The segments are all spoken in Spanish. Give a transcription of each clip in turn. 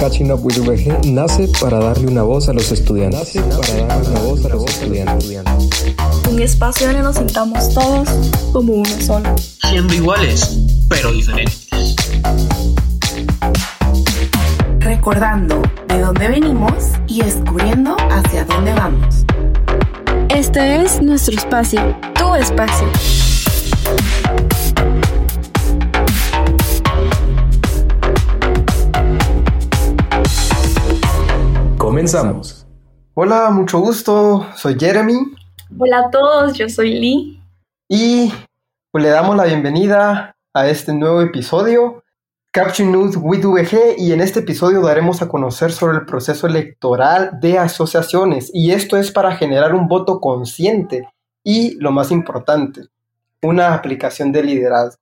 Catching Up with VG nace para darle una voz a los estudiantes. Nace para darle una voz a los estudiantes. Un espacio donde nos sintamos todos como uno solo. Siendo iguales, pero diferentes. Recordando de dónde venimos y descubriendo hacia dónde vamos. Este es nuestro espacio, tu espacio. Comenzamos. Hola, mucho gusto. Soy Jeremy. Hola a todos, yo soy Lee. Y pues, le damos la bienvenida a este nuevo episodio, Caption News with VG, y en este episodio daremos a conocer sobre el proceso electoral de asociaciones, y esto es para generar un voto consciente y, lo más importante, una aplicación de liderazgo.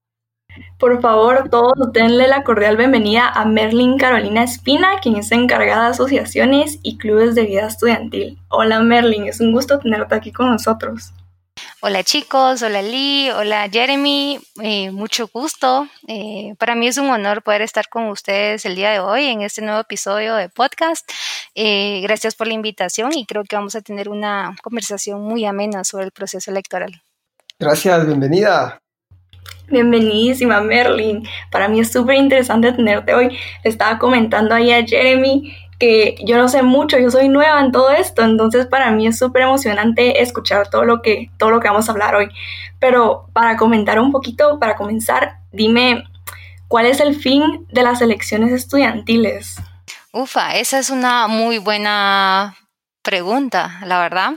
Por favor, todos denle la cordial bienvenida a Merlin Carolina Espina, quien es encargada de asociaciones y clubes de vida estudiantil. Hola Merlin, es un gusto tenerte aquí con nosotros. Hola chicos, hola Lee, hola Jeremy, eh, mucho gusto. Eh, para mí es un honor poder estar con ustedes el día de hoy en este nuevo episodio de podcast. Eh, gracias por la invitación y creo que vamos a tener una conversación muy amena sobre el proceso electoral. Gracias, bienvenida. Bienvenidísima Merlin. Para mí es súper interesante tenerte hoy. Estaba comentando ahí a Jeremy que yo no sé mucho, yo soy nueva en todo esto, entonces para mí es súper emocionante escuchar todo lo, que, todo lo que vamos a hablar hoy. Pero para comentar un poquito, para comenzar, dime, ¿cuál es el fin de las elecciones estudiantiles? Ufa, esa es una muy buena pregunta, la verdad.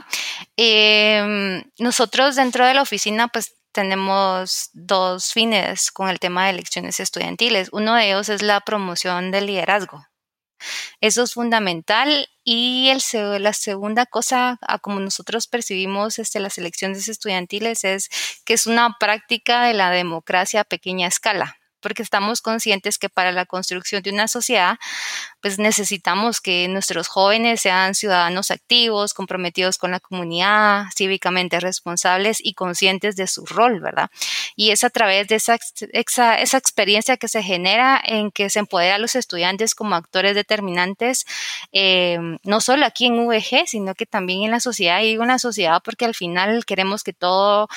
Em, nosotros dentro de la oficina, pues tenemos dos fines con el tema de elecciones estudiantiles. Uno de ellos es la promoción del liderazgo. Eso es fundamental. Y la segunda cosa, a como nosotros percibimos este, las elecciones estudiantiles, es que es una práctica de la democracia a pequeña escala porque estamos conscientes que para la construcción de una sociedad, pues necesitamos que nuestros jóvenes sean ciudadanos activos, comprometidos con la comunidad, cívicamente responsables y conscientes de su rol, ¿verdad? Y es a través de esa, esa, experiencia que se genera en que se empodera a los estudiantes como actores determinantes, eh, no solo aquí en VG, sino que también en la sociedad, y digo en la sociedad porque al final queremos que todo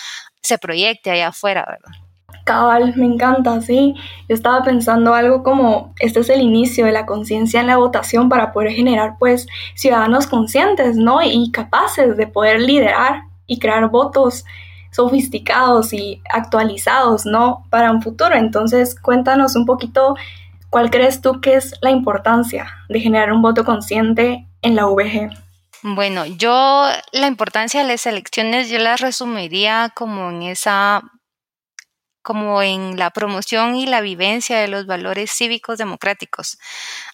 se proyecte allá afuera, ¿verdad? Cabal, me encanta, sí. Yo estaba pensando algo como, este es el inicio de la conciencia en la votación para poder generar pues ciudadanos conscientes, ¿no? Y capaces de poder liderar y crear votos sofisticados y actualizados, ¿no? Para un futuro. Entonces, cuéntanos un poquito cuál crees tú que es la importancia de generar un voto consciente en la VG. Bueno, yo la importancia de las elecciones yo las resumiría como en esa como en la promoción y la vivencia de los valores cívicos democráticos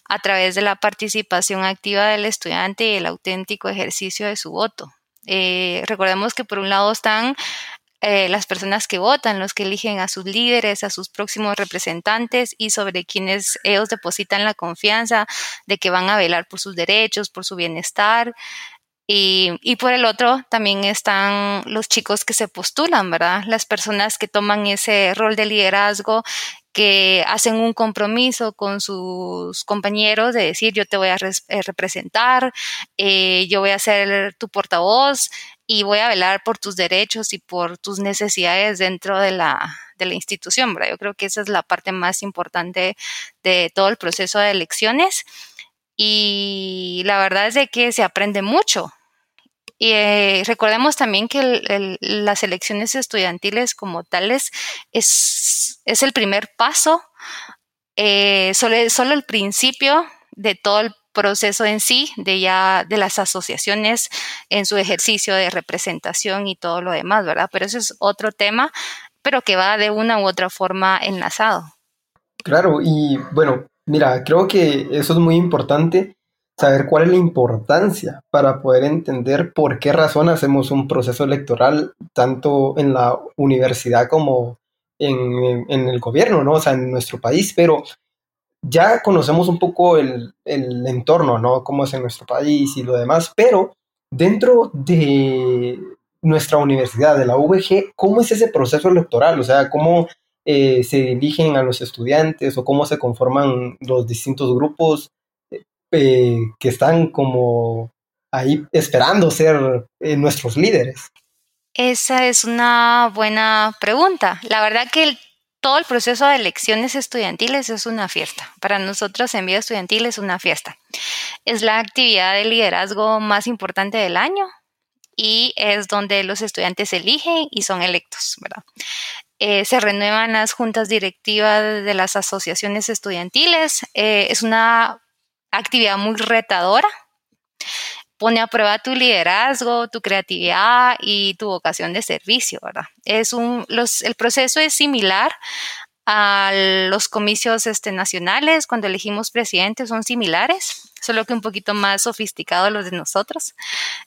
a través de la participación activa del estudiante y el auténtico ejercicio de su voto. Eh, recordemos que por un lado están eh, las personas que votan, los que eligen a sus líderes, a sus próximos representantes y sobre quienes ellos depositan la confianza de que van a velar por sus derechos, por su bienestar, y, por el otro también están los chicos que se postulan, ¿verdad? Las personas que toman ese rol de liderazgo, que hacen un compromiso con sus compañeros de decir yo te voy a eh, representar, eh, yo voy a ser tu portavoz y voy a velar por tus derechos y por tus necesidades dentro de la, de la institución, ¿verdad? Yo creo que esa es la parte más importante de todo el proceso de elecciones y la verdad es de que se aprende mucho. Y eh, recordemos también que las elecciones estudiantiles como tales es, es el primer paso, eh, solo, solo el principio de todo el proceso en sí, de ya de las asociaciones en su ejercicio de representación y todo lo demás, ¿verdad? Pero eso es otro tema, pero que va de una u otra forma enlazado. Claro, y bueno, Mira, creo que eso es muy importante, saber cuál es la importancia para poder entender por qué razón hacemos un proceso electoral, tanto en la universidad como en, el gobierno, ¿no? O sea, en nuestro país, pero ya conocemos un poco el, entorno, ¿no? Cómo es en nuestro país y lo demás, pero dentro de nuestra universidad, de la VG, ¿cómo es ese proceso electoral? O sea, ¿cómo eh, se dirigen a los estudiantes o cómo se conforman los distintos grupos. Eh, que están como ahí esperando ser eh, nuestros líderes? Esa es una buena pregunta. La verdad que todo el proceso de elecciones estudiantiles es una fiesta. Para nosotros en vida estudiantil es una fiesta. Es la actividad de liderazgo más importante del año y es donde los estudiantes eligen y son electos, ¿verdad? Eh, se renuevan las juntas directivas de las asociaciones estudiantiles. Es una actividad muy retadora pone a prueba tu liderazgo, tu creatividad y tu vocación de servicio, ¿verdad? Es un, los, el proceso es similar a los comicios este, nacionales, cuando elegimos presidentes, son similares solo que un poquito más sofisticado los de nosotros.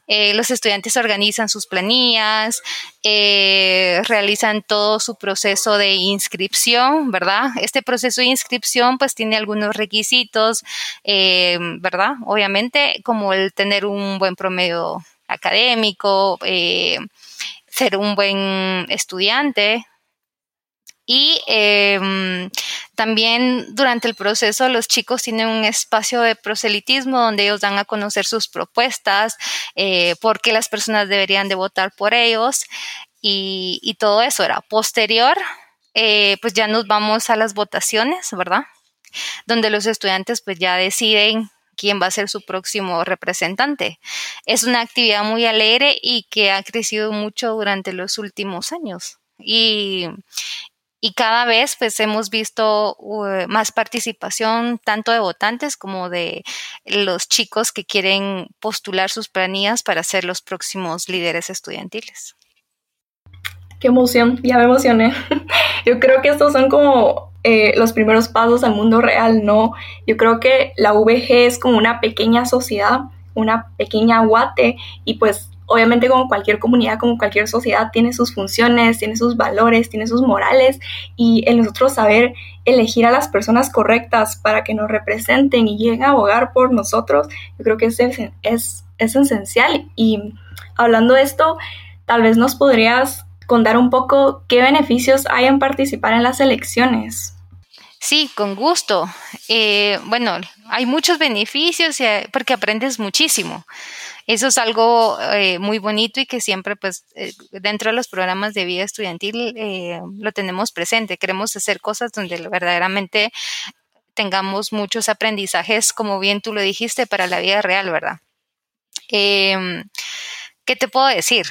Eh, los estudiantes organizan sus planillas, eh, realizan todo su proceso de inscripción, ¿verdad? Este proceso de inscripción pues tiene algunos requisitos, eh, ¿verdad? Obviamente como el tener un buen promedio académico, ser un buen estudiante, y em, también durante el proceso los chicos tienen un espacio de proselitismo donde ellos dan a conocer sus propuestas, eh, por qué las personas deberían de votar por ellos y, todo eso era posterior. Eh, pues ya nos vamos a las votaciones, ¿verdad? Donde los estudiantes pues ya deciden quién va a ser su próximo representante. Es una actividad muy alegre y que ha crecido mucho durante los últimos años. Y, y cada vez pues hemos visto uh, más participación tanto de votantes como de los chicos que quieren postular sus planillas para ser los próximos líderes estudiantiles. Qué emoción, ya me emocioné. Yo creo que estos son como eh, los primeros pasos al mundo real, ¿no? Yo creo que la VG es como una pequeña sociedad, una pequeña guate y pues obviamente como cualquier comunidad, como cualquier sociedad, tiene sus funciones, tiene sus valores, tiene sus morales y el nosotros saber elegir a las personas correctas para que nos representen y lleguen a abogar por nosotros, yo creo que es, es, es esencial. Y hablando de esto, tal vez nos podrías contar un poco qué beneficios hay en participar en las elecciones. Sí, con gusto. Eh, bueno, hay muchos beneficios eh, porque aprendes muchísimo. Eso es algo eh, muy bonito y que siempre, pues, eh, dentro de los programas de vida estudiantil eh, lo tenemos presente. Queremos hacer cosas donde verdaderamente tengamos muchos aprendizajes, como bien tú lo dijiste, para la vida real, ¿verdad? Em, ¿Qué te puedo decir?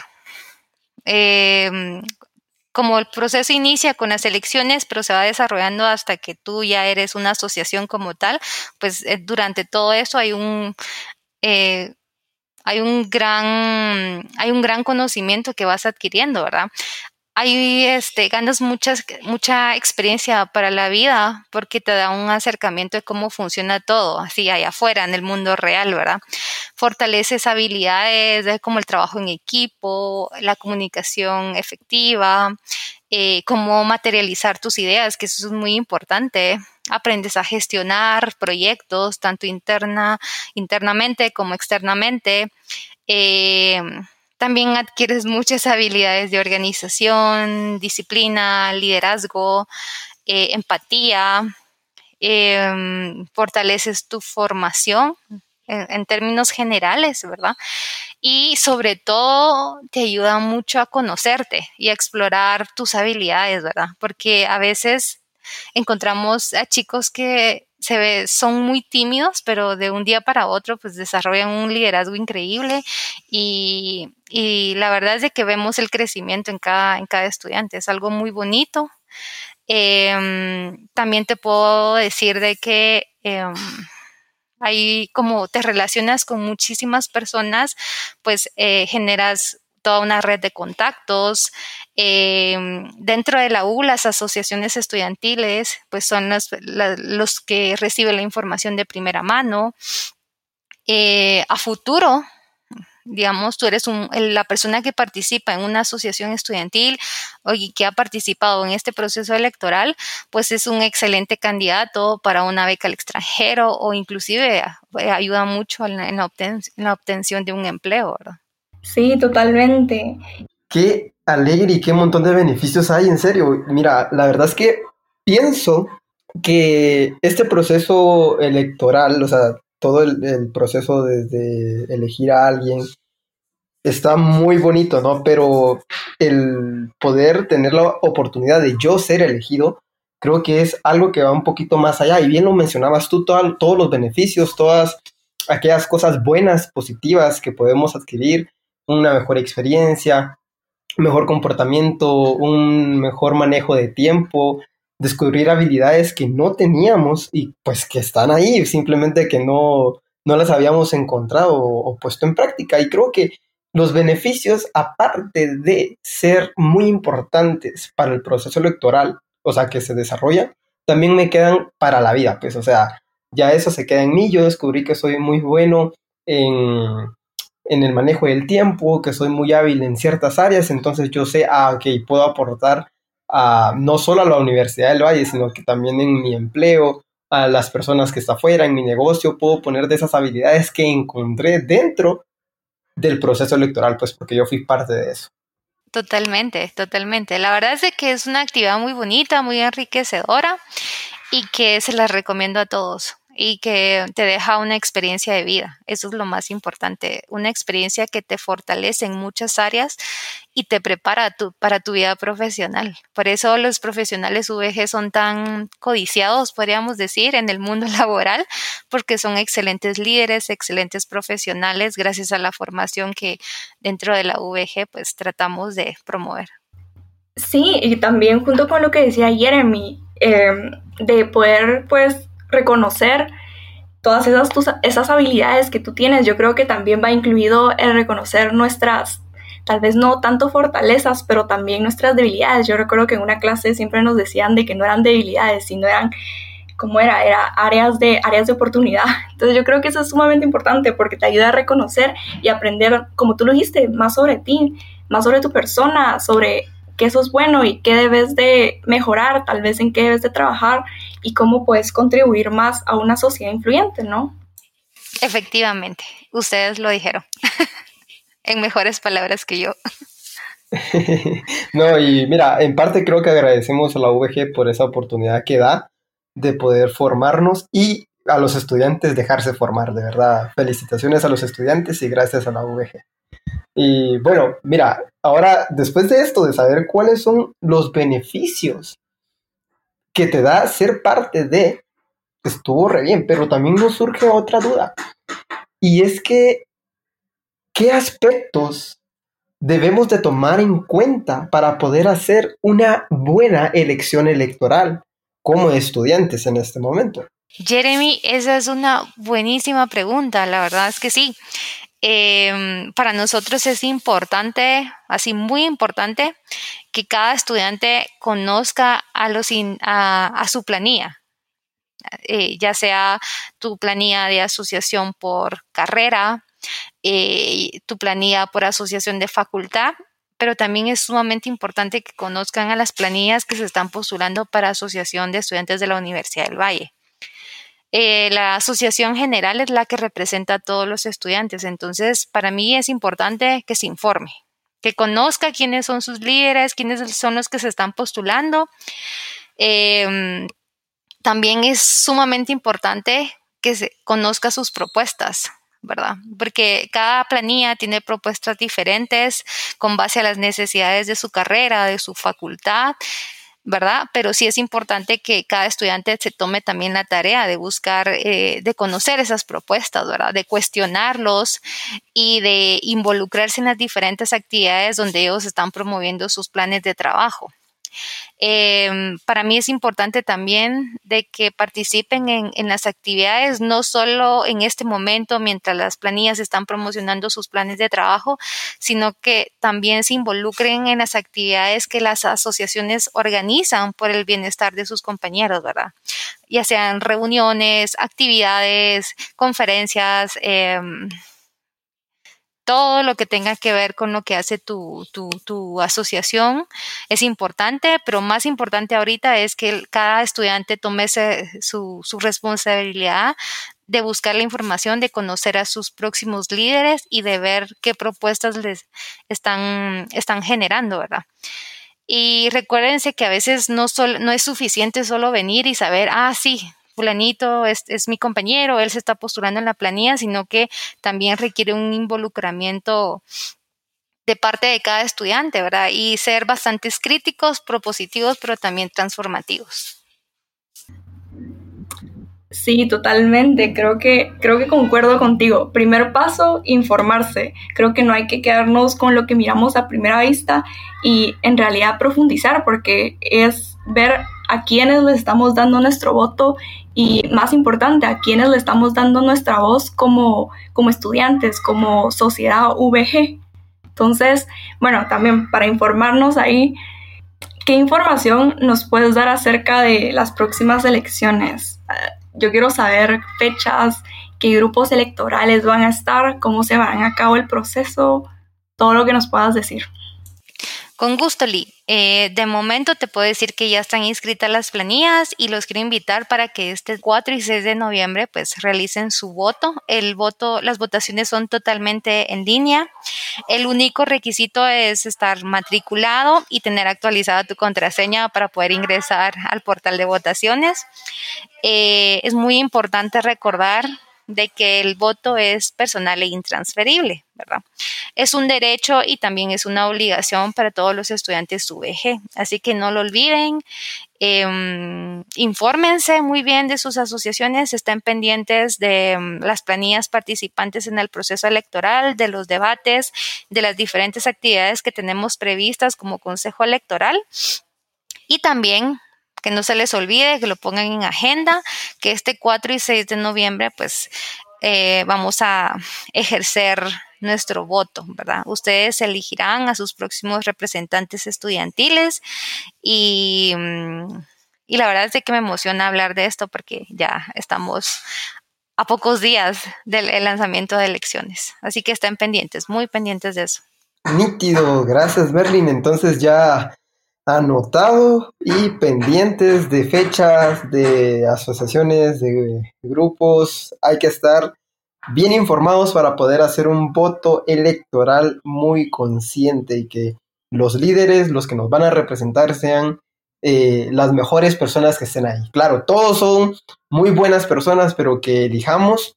Como el proceso inicia con las elecciones, pero se va desarrollando hasta que tú ya eres una asociación como tal, pues durante todo eso hay un, hay un gran, hay un gran conocimiento que vas adquiriendo, ¿verdad? Hay, este, ganas muchas, mucha experiencia para la vida porque te da un acercamiento de cómo funciona todo, así allá afuera, en el mundo real, ¿verdad? Fortaleces habilidades como el trabajo en equipo, la comunicación efectiva, eh, cómo materializar tus ideas, que eso es muy importante. Aprendes a gestionar proyectos, tanto interna, internamente como externamente. Eh, también adquieres muchas habilidades de organización, disciplina, liderazgo, eh, empatía. fortaleces tu formación en, términos generales, ¿verdad? Y sobre todo te ayuda mucho a conocerte y a explorar tus habilidades, ¿verdad? Porque a veces encontramos a chicos que se ve, son muy tímidos, pero de un día para otro pues desarrollan un liderazgo increíble y, la verdad es de que vemos el crecimiento en cada, en cada estudiante, es algo muy bonito. Em, también te puedo decir de que ahí como te relacionas con muchísimas personas, pues eh, generas toda una red de contactos. Em, dentro de la U, las asociaciones estudiantiles, pues son los, que reciben la información de primera mano. Eh, a futuro, digamos, tú eres la persona que participa en una asociación estudiantil o que ha participado en este proceso electoral, pues es un excelente candidato para una beca al extranjero o inclusive eh, ayuda mucho en la, obtención de un empleo. Sí, totalmente. Qué alegre y qué montón de beneficios hay, en serio. Mira, la verdad es que pienso que este proceso electoral, o sea, todo el, proceso desde elegir a alguien está muy bonito, ¿no? Pero el poder tener la oportunidad de yo ser elegido, creo que es algo que va un poquito más allá. Y bien lo mencionabas tú, todos los beneficios, todas aquellas cosas buenas, positivas que podemos adquirir, una mejor experiencia, mejor comportamiento, un mejor manejo de tiempo, descubrir habilidades que no teníamos y pues que están ahí, simplemente que no, no las habíamos encontrado o, puesto en práctica. Y creo que los beneficios, aparte de ser muy importantes para el proceso electoral, o sea, que se desarrolla, también me quedan para la vida, pues, o sea, ya eso se queda en mí, yo descubrí que soy muy bueno en, en el manejo del tiempo, que soy muy hábil en ciertas áreas, entonces yo sé, ah, ok, puedo aportar a, no solo a la Universidad del Valle, sino que también en mi empleo, a las personas que está afuera, en mi negocio, puedo poner de esas habilidades que encontré dentro del proceso electoral, pues porque yo fui parte de eso. Totalmente, totalmente. La verdad es que es una actividad muy bonita, muy enriquecedora y que se la recomiendo a todos y que te deja una experiencia de vida. Eso es lo más importante, una experiencia que te fortalece en muchas áreas y te prepara para tu vida profesional. Por eso los profesionales VG son tan codiciados, podríamos decir, en el mundo laboral, porque son excelentes líderes, excelentes profesionales, gracias a la formación que dentro de la VG pues tratamos de promover. Sí, y también junto con lo que decía Jeremy, em, de poder pues reconocer todas esas, esas habilidades que tú tienes. Yo creo que también va incluido el reconocer nuestras, tal vez no tanto fortalezas, pero también nuestras debilidades. Yo recuerdo que en una clase siempre nos decían de que no eran debilidades, sino eran como era, era áreas de, áreas de oportunidad. Entonces yo creo que eso es sumamente importante porque te ayuda a reconocer y aprender, como tú lo dijiste, más sobre ti, más sobre tu persona, sobre que eso es bueno y qué debes de mejorar, tal vez en qué debes de trabajar y cómo puedes contribuir más a una sociedad influyente, ¿no? Efectivamente, ustedes lo dijeron, en mejores palabras que yo. no, y mira, en parte creo que agradecemos a la VG por esa oportunidad que da de poder formarnos y a los estudiantes dejarse formar, de verdad. Felicitaciones a los estudiantes y gracias a la VG. Y bueno, mira, ahora después de esto, de saber cuáles son los beneficios que te da ser parte de, estuvo re bien, pero también nos surge otra duda. Y es que, ¿qué aspectos debemos de tomar en cuenta para poder hacer una buena elección electoral como estudiantes en este momento? Jeremy, esa es una buenísima pregunta, la verdad es que sí. Em, para nosotros es importante, así muy importante, que cada estudiante conozca a, los a, su planilla, eh, ya sea tu planilla de asociación por carrera, eh, tu planilla por asociación de facultad, pero también es sumamente importante que conozcan a las planillas que se están postulando para asociación de estudiantes de la Universidad del Valle. Eh, la asociación general es la que representa a todos los estudiantes. Entonces, para mí es importante que se informe, que conozca quiénes son sus líderes, quiénes son los que se están postulando. Em, también es sumamente importante que se conozca sus propuestas, ¿verdad? Porque cada planilla tiene propuestas diferentes con base a las necesidades de su carrera, de su facultad. ¿Verdad? Pero sí es importante que cada estudiante se tome también la tarea de buscar, eh, de conocer esas propuestas, ¿verdad? De cuestionarlos y de involucrarse en las diferentes actividades donde ellos están promoviendo sus planes de trabajo. Em, para mí es importante también de que participen en, en, las actividades, no solo en este momento mientras las planillas están promocionando sus planes de trabajo, sino que también se involucren en las actividades que las asociaciones organizan por el bienestar de sus compañeros, ¿verdad? Ya sean reuniones, actividades, conferencias. Eh, todo lo que tenga que ver con lo que hace tu, tu, asociación es importante, pero más importante ahorita es que cada estudiante tome su, su responsabilidad de buscar la información, de conocer a sus próximos líderes y de ver qué propuestas les están, están generando, ¿verdad? Y recuérdense que a veces no, no es suficiente solo venir y saber, ah, sí, fulanito es, es, mi compañero, él se está postulando en la planilla, sino que también requiere un involucramiento de parte de cada estudiante, ¿verdad? Y ser bastante críticos, propositivos, pero también transformativos. Sí, totalmente. Creo que, creo que concuerdo contigo. Primer paso, informarse. Creo que no hay que quedarnos con lo que miramos a primera vista y en realidad profundizar porque es ver a quiénes le estamos dando nuestro voto y más importante, a quiénes le estamos dando nuestra voz como, como estudiantes, como sociedad VG. Entonces, bueno, también para informarnos ahí, ¿qué información nos puedes dar acerca de las próximas elecciones? yo quiero saber fechas, qué grupos electorales van a estar, cómo se van a cabo el proceso, todo lo que nos puedas decir. Con gusto, Lee. Eh, de momento te puedo decir que ya están inscritas las planillas y los quiero invitar para que este 4 y 6 de noviembre pues realicen su voto. El voto, las votaciones son totalmente en línea. El único requisito es estar matriculado y tener actualizada tu contraseña para poder ingresar al portal de votaciones. Eh, es muy importante recordar de que el voto es personal e intransferible, ¿verdad? Es un derecho y también es una obligación para todos los estudiantes VG, así que no lo olviden. Em, infórmense muy bien de sus asociaciones, estén pendientes de em, las planillas participantes en el proceso electoral, de los debates, de las diferentes actividades que tenemos previstas como Consejo Electoral. Y también que no se les olvide, que lo pongan en agenda, que este 4 y 6 de noviembre pues eh, vamos a ejercer nuestro voto, ¿verdad? Ustedes elegirán a sus próximos representantes estudiantiles y, mm, y la verdad es que me emociona hablar de esto porque ya estamos a pocos días del lanzamiento de elecciones. Así que estén pendientes, muy pendientes de eso. Nítido, gracias Merlin. Entonces ya anotado y pendientes de fechas, de asociaciones, de grupos. Hay que estar bien informados para poder hacer un voto electoral muy consciente y que los líderes, los que nos van a representar, sean eh, las mejores personas que estén ahí. Claro, todos son muy buenas personas, pero que elijamos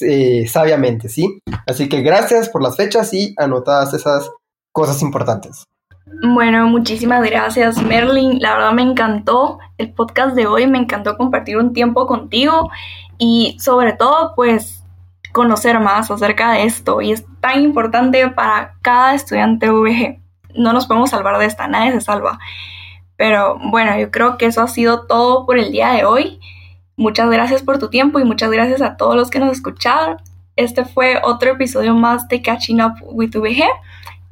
eh, sabiamente, ¿sí? Así que gracias por las fechas y anotadas esas cosas importantes. Bueno, muchísimas gracias Merlin. La verdad me encantó el podcast de hoy, me encantó compartir un tiempo contigo y sobre todo pues conocer más acerca de esto y es tan importante para cada estudiante VG. No nos podemos salvar de esta, nadie se salva. Pero bueno, yo creo que eso ha sido todo por el día de hoy. Muchas gracias por tu tiempo y muchas gracias a todos los que nos escucharon. Este fue otro episodio más de Catching Up with VG.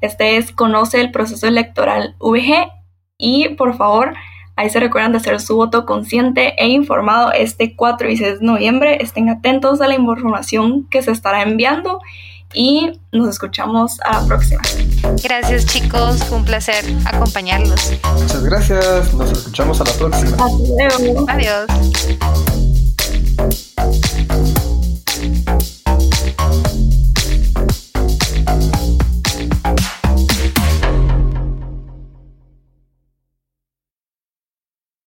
Este es Conoce el proceso electoral VG y por favor, ahí se recuerdan de hacer su voto consciente e informado este 4 y 6 de noviembre. Estén atentos a la información que se estará enviando y nos escuchamos a la próxima. Gracias chicos, fue un placer acompañarlos. Muchas gracias, nos escuchamos a la próxima. Adiós.